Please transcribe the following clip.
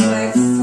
às